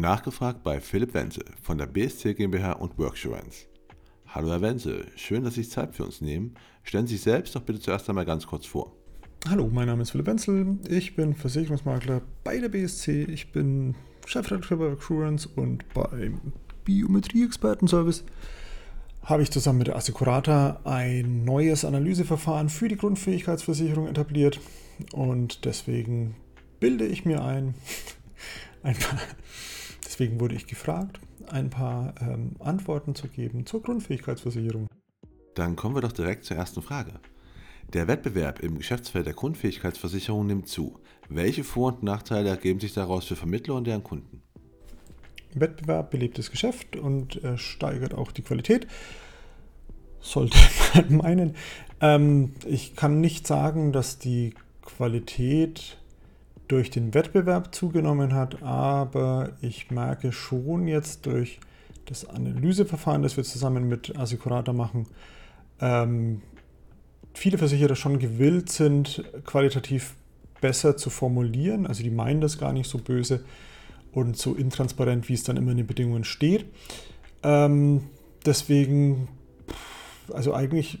Nachgefragt bei Philipp Wenzel von der BSC GmbH und Worksurance. Hallo Herr Wenzel, schön, dass Sie sich Zeit für uns nehmen. Stellen Sie sich selbst doch bitte zuerst einmal ganz kurz vor. Hallo, mein Name ist Philipp Wenzel, ich bin Versicherungsmakler bei der BSC, ich bin Chefredakteur bei Worksurance und beim Biometrie-Expertenservice habe ich zusammen mit der Assicurata ein neues Analyseverfahren für die Grundfähigkeitsversicherung etabliert und deswegen bilde ich mir ein, ein paar, deswegen wurde ich gefragt, ein paar ähm, Antworten zu geben zur Grundfähigkeitsversicherung. Dann kommen wir doch direkt zur ersten Frage. Der Wettbewerb im Geschäftsfeld der Grundfähigkeitsversicherung nimmt zu. Welche Vor- und Nachteile ergeben sich daraus für Vermittler und deren Kunden? Wettbewerb belebt das Geschäft und äh, steigert auch die Qualität. Sollte man meinen. Ähm, ich kann nicht sagen, dass die Qualität durch den Wettbewerb zugenommen hat, aber ich merke schon jetzt durch das Analyseverfahren, das wir zusammen mit Assicurata machen, ähm, viele Versicherer schon gewillt sind, qualitativ besser zu formulieren. Also die meinen das gar nicht so böse und so intransparent, wie es dann immer in den Bedingungen steht. Ähm, deswegen, also eigentlich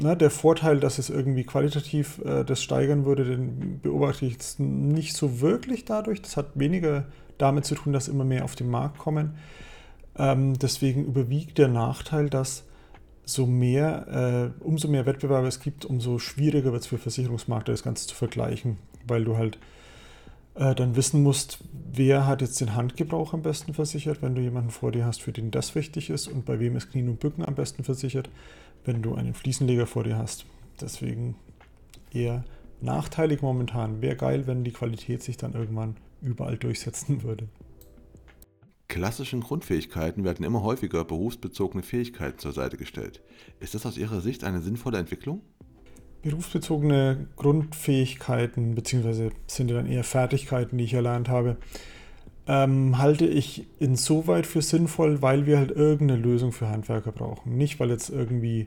ne, der Vorteil, dass es irgendwie qualitativ äh, das steigern würde, den beobachte ich jetzt nicht so wirklich dadurch. Das hat weniger damit zu tun, dass immer mehr auf den Markt kommen. Ähm, deswegen überwiegt der Nachteil, dass so mehr, äh, umso mehr Wettbewerber es gibt, umso schwieriger wird es für Versicherungsmakler, das Ganze zu vergleichen, weil du halt äh, dann wissen musst, wer hat jetzt den Handgebrauch am besten versichert, wenn du jemanden vor dir hast, für den das wichtig ist und bei wem ist Knien und Bücken am besten versichert wenn du einen Fliesenleger vor dir hast. Deswegen eher nachteilig momentan. Wäre geil, wenn die Qualität sich dann irgendwann überall durchsetzen würde. Klassischen Grundfähigkeiten werden immer häufiger berufsbezogene Fähigkeiten zur Seite gestellt. Ist das aus Ihrer Sicht eine sinnvolle Entwicklung? Berufsbezogene Grundfähigkeiten, beziehungsweise sind ja dann eher Fertigkeiten, die ich erlernt habe, ähm, halte ich insoweit für sinnvoll, weil wir halt irgendeine Lösung für Handwerker brauchen. Nicht, weil jetzt irgendwie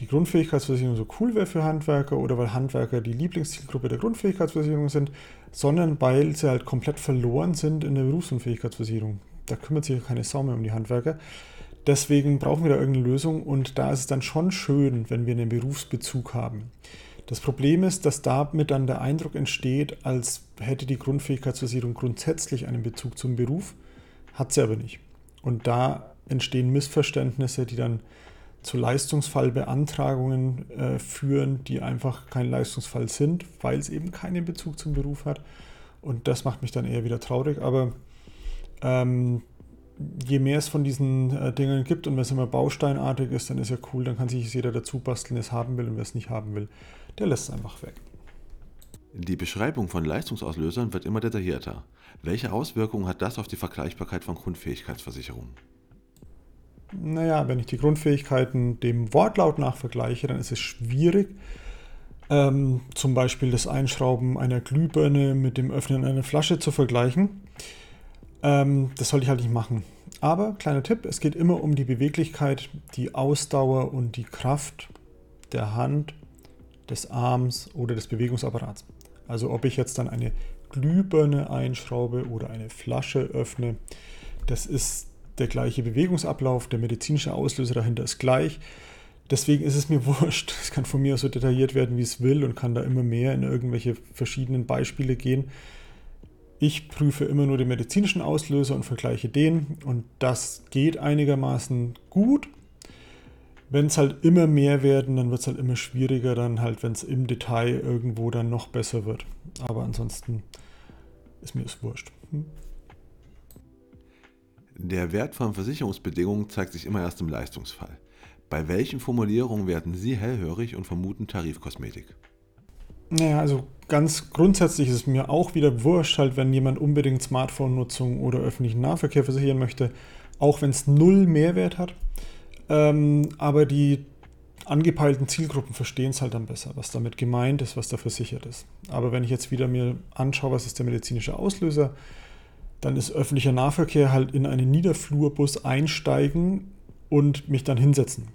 die Grundfähigkeitsversicherung so cool wäre für Handwerker oder weil Handwerker die Lieblingszielgruppe der Grundfähigkeitsversicherung sind, sondern weil sie halt komplett verloren sind in der Berufsunfähigkeitsversicherung. Da kümmert sich ja keine Sau mehr um die Handwerker. Deswegen brauchen wir da irgendeine Lösung und da ist es dann schon schön, wenn wir einen Berufsbezug haben. Das Problem ist, dass damit dann der Eindruck entsteht, als hätte die Grundfähigkeitsversicherung grundsätzlich einen Bezug zum Beruf, hat sie aber nicht. Und da entstehen Missverständnisse, die dann zu Leistungsfallbeantragungen äh, führen, die einfach kein Leistungsfall sind, weil es eben keinen Bezug zum Beruf hat. Und das macht mich dann eher wieder traurig. Aber ähm, je mehr es von diesen äh, Dingen gibt und wenn es immer bausteinartig ist, dann ist ja cool, dann kann sich jeder dazu basteln, der es haben will und wer es nicht haben will, der lässt es einfach weg. Die Beschreibung von Leistungsauslösern wird immer detaillierter. Welche Auswirkungen hat das auf die Vergleichbarkeit von Grundfähigkeitsversicherungen? Naja, wenn ich die Grundfähigkeiten dem Wortlaut nach vergleiche, dann ist es schwierig, ähm, zum Beispiel das Einschrauben einer Glühbirne mit dem Öffnen einer Flasche zu vergleichen. Ähm, das sollte ich halt nicht machen. Aber kleiner Tipp, es geht immer um die Beweglichkeit, die Ausdauer und die Kraft der Hand, des Arms oder des Bewegungsapparats. Also ob ich jetzt dann eine Glühbirne einschraube oder eine Flasche öffne, das ist der gleiche Bewegungsablauf, der medizinische Auslöser dahinter ist gleich. Deswegen ist es mir wurscht. Es kann von mir so detailliert werden, wie es will und kann da immer mehr in irgendwelche verschiedenen Beispiele gehen. Ich prüfe immer nur den medizinischen Auslöser und vergleiche den und das geht einigermaßen gut. Wenn es halt immer mehr werden, dann wird es halt immer schwieriger, dann halt, wenn es im Detail irgendwo dann noch besser wird. Aber ansonsten ist mir das wurscht. Hm? Der Wert von Versicherungsbedingungen zeigt sich immer erst im Leistungsfall. Bei welchen Formulierungen werden Sie hellhörig und vermuten Tarifkosmetik? Naja, also ganz grundsätzlich ist es mir auch wieder wurscht, halt, wenn jemand unbedingt Smartphone-Nutzung oder öffentlichen Nahverkehr versichern möchte, auch wenn es null Mehrwert hat. Ähm, aber die angepeilten Zielgruppen verstehen es halt dann besser, was damit gemeint ist, was da versichert ist. Aber wenn ich jetzt wieder mir anschaue, was ist der medizinische Auslöser, dann ist öffentlicher Nahverkehr halt in einen Niederflurbus einsteigen und mich dann hinsetzen.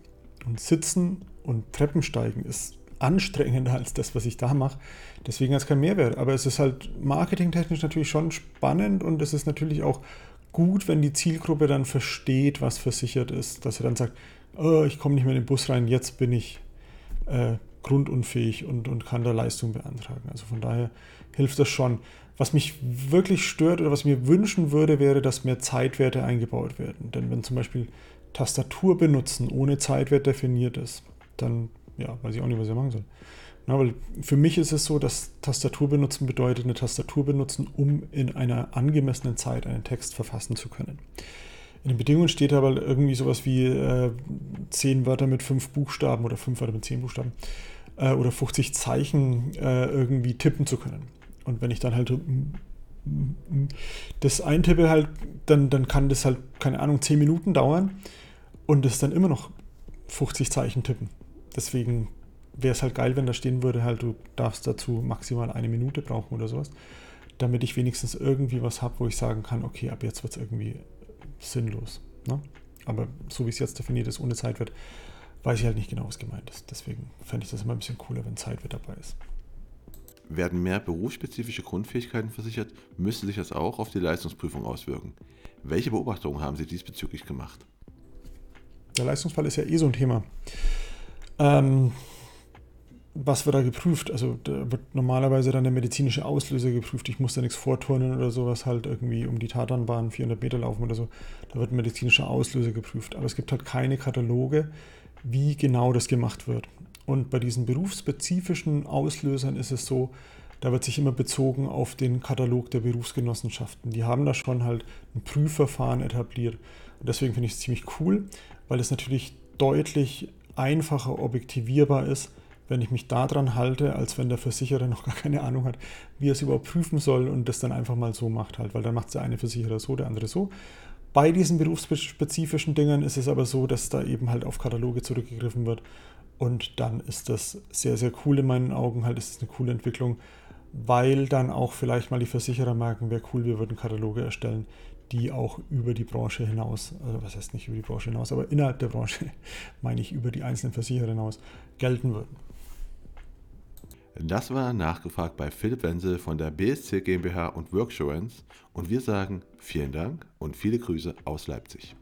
Und sitzen und Treppensteigen ist anstrengender als das, was ich da mache. Deswegen hat es keinen Mehrwert. Aber es ist halt marketingtechnisch natürlich schon spannend und es ist natürlich auch gut, wenn die Zielgruppe dann versteht, was versichert ist, dass sie dann sagt, oh, ich komme nicht mehr in den Bus rein, jetzt bin ich äh, grundunfähig und, und kann da Leistung beantragen. Also von daher hilft das schon. Was mich wirklich stört oder was mir wünschen würde, wäre, dass mehr Zeitwerte eingebaut werden. Denn wenn zum Beispiel Tastatur benutzen ohne Zeitwert definiert ist, dann ja, weiß ich auch nicht, was ich machen soll. Na, weil für mich ist es so, dass Tastatur benutzen bedeutet, eine Tastatur benutzen, um in einer angemessenen Zeit einen Text verfassen zu können. In den Bedingungen steht aber irgendwie sowas wie äh, 10 Wörter mit 5 Buchstaben oder 5 Wörter mit 10 Buchstaben äh, oder 50 Zeichen äh, irgendwie tippen zu können. Und wenn ich dann halt das eintippe, halt, dann, dann kann das halt, keine Ahnung, 10 Minuten dauern und es dann immer noch 50 Zeichen tippen. Deswegen wäre es halt geil, wenn da stehen würde, halt, du darfst dazu maximal eine Minute brauchen oder sowas, damit ich wenigstens irgendwie was habe, wo ich sagen kann, okay, ab jetzt wird es irgendwie sinnlos. Ne? Aber so wie es jetzt definiert ist, ohne Zeitwert, weiß ich halt nicht genau, was gemeint ist. Deswegen fände ich das immer ein bisschen cooler, wenn Zeitwert dabei ist. Werden mehr berufsspezifische Grundfähigkeiten versichert, müsste sich das auch auf die Leistungsprüfung auswirken. Welche Beobachtungen haben Sie diesbezüglich gemacht? Der Leistungsfall ist ja eh so ein Thema. Ähm, was wird da geprüft? Also da wird normalerweise dann der medizinische Auslöser geprüft. Ich muss da nichts vorturnen oder sowas halt irgendwie um die Tatanbahn 400 Meter laufen oder so. Da wird ein medizinischer Auslöser geprüft. Aber es gibt halt keine Kataloge, wie genau das gemacht wird. Und bei diesen berufsspezifischen Auslösern ist es so, da wird sich immer bezogen auf den Katalog der Berufsgenossenschaften. Die haben da schon halt ein Prüfverfahren etabliert. Und deswegen finde ich es ziemlich cool, weil es natürlich deutlich einfacher objektivierbar ist, wenn ich mich daran halte, als wenn der Versicherer noch gar keine Ahnung hat, wie er es überhaupt prüfen soll und das dann einfach mal so macht halt, weil dann macht der eine Versicherer so, der andere so. Bei diesen berufsspezifischen Dingen ist es aber so, dass da eben halt auf Kataloge zurückgegriffen wird und dann ist das sehr, sehr cool in meinen Augen, halt ist es eine coole Entwicklung, weil dann auch vielleicht mal die Versicherer merken, wäre cool, wir würden Kataloge erstellen, die auch über die Branche hinaus, also was heißt nicht über die Branche hinaus, aber innerhalb der Branche, meine ich über die einzelnen Versicherer hinaus, gelten würden. Das war nachgefragt bei Philipp Wenzel von der BSC GmbH und Worksurance und wir sagen vielen Dank und viele Grüße aus Leipzig.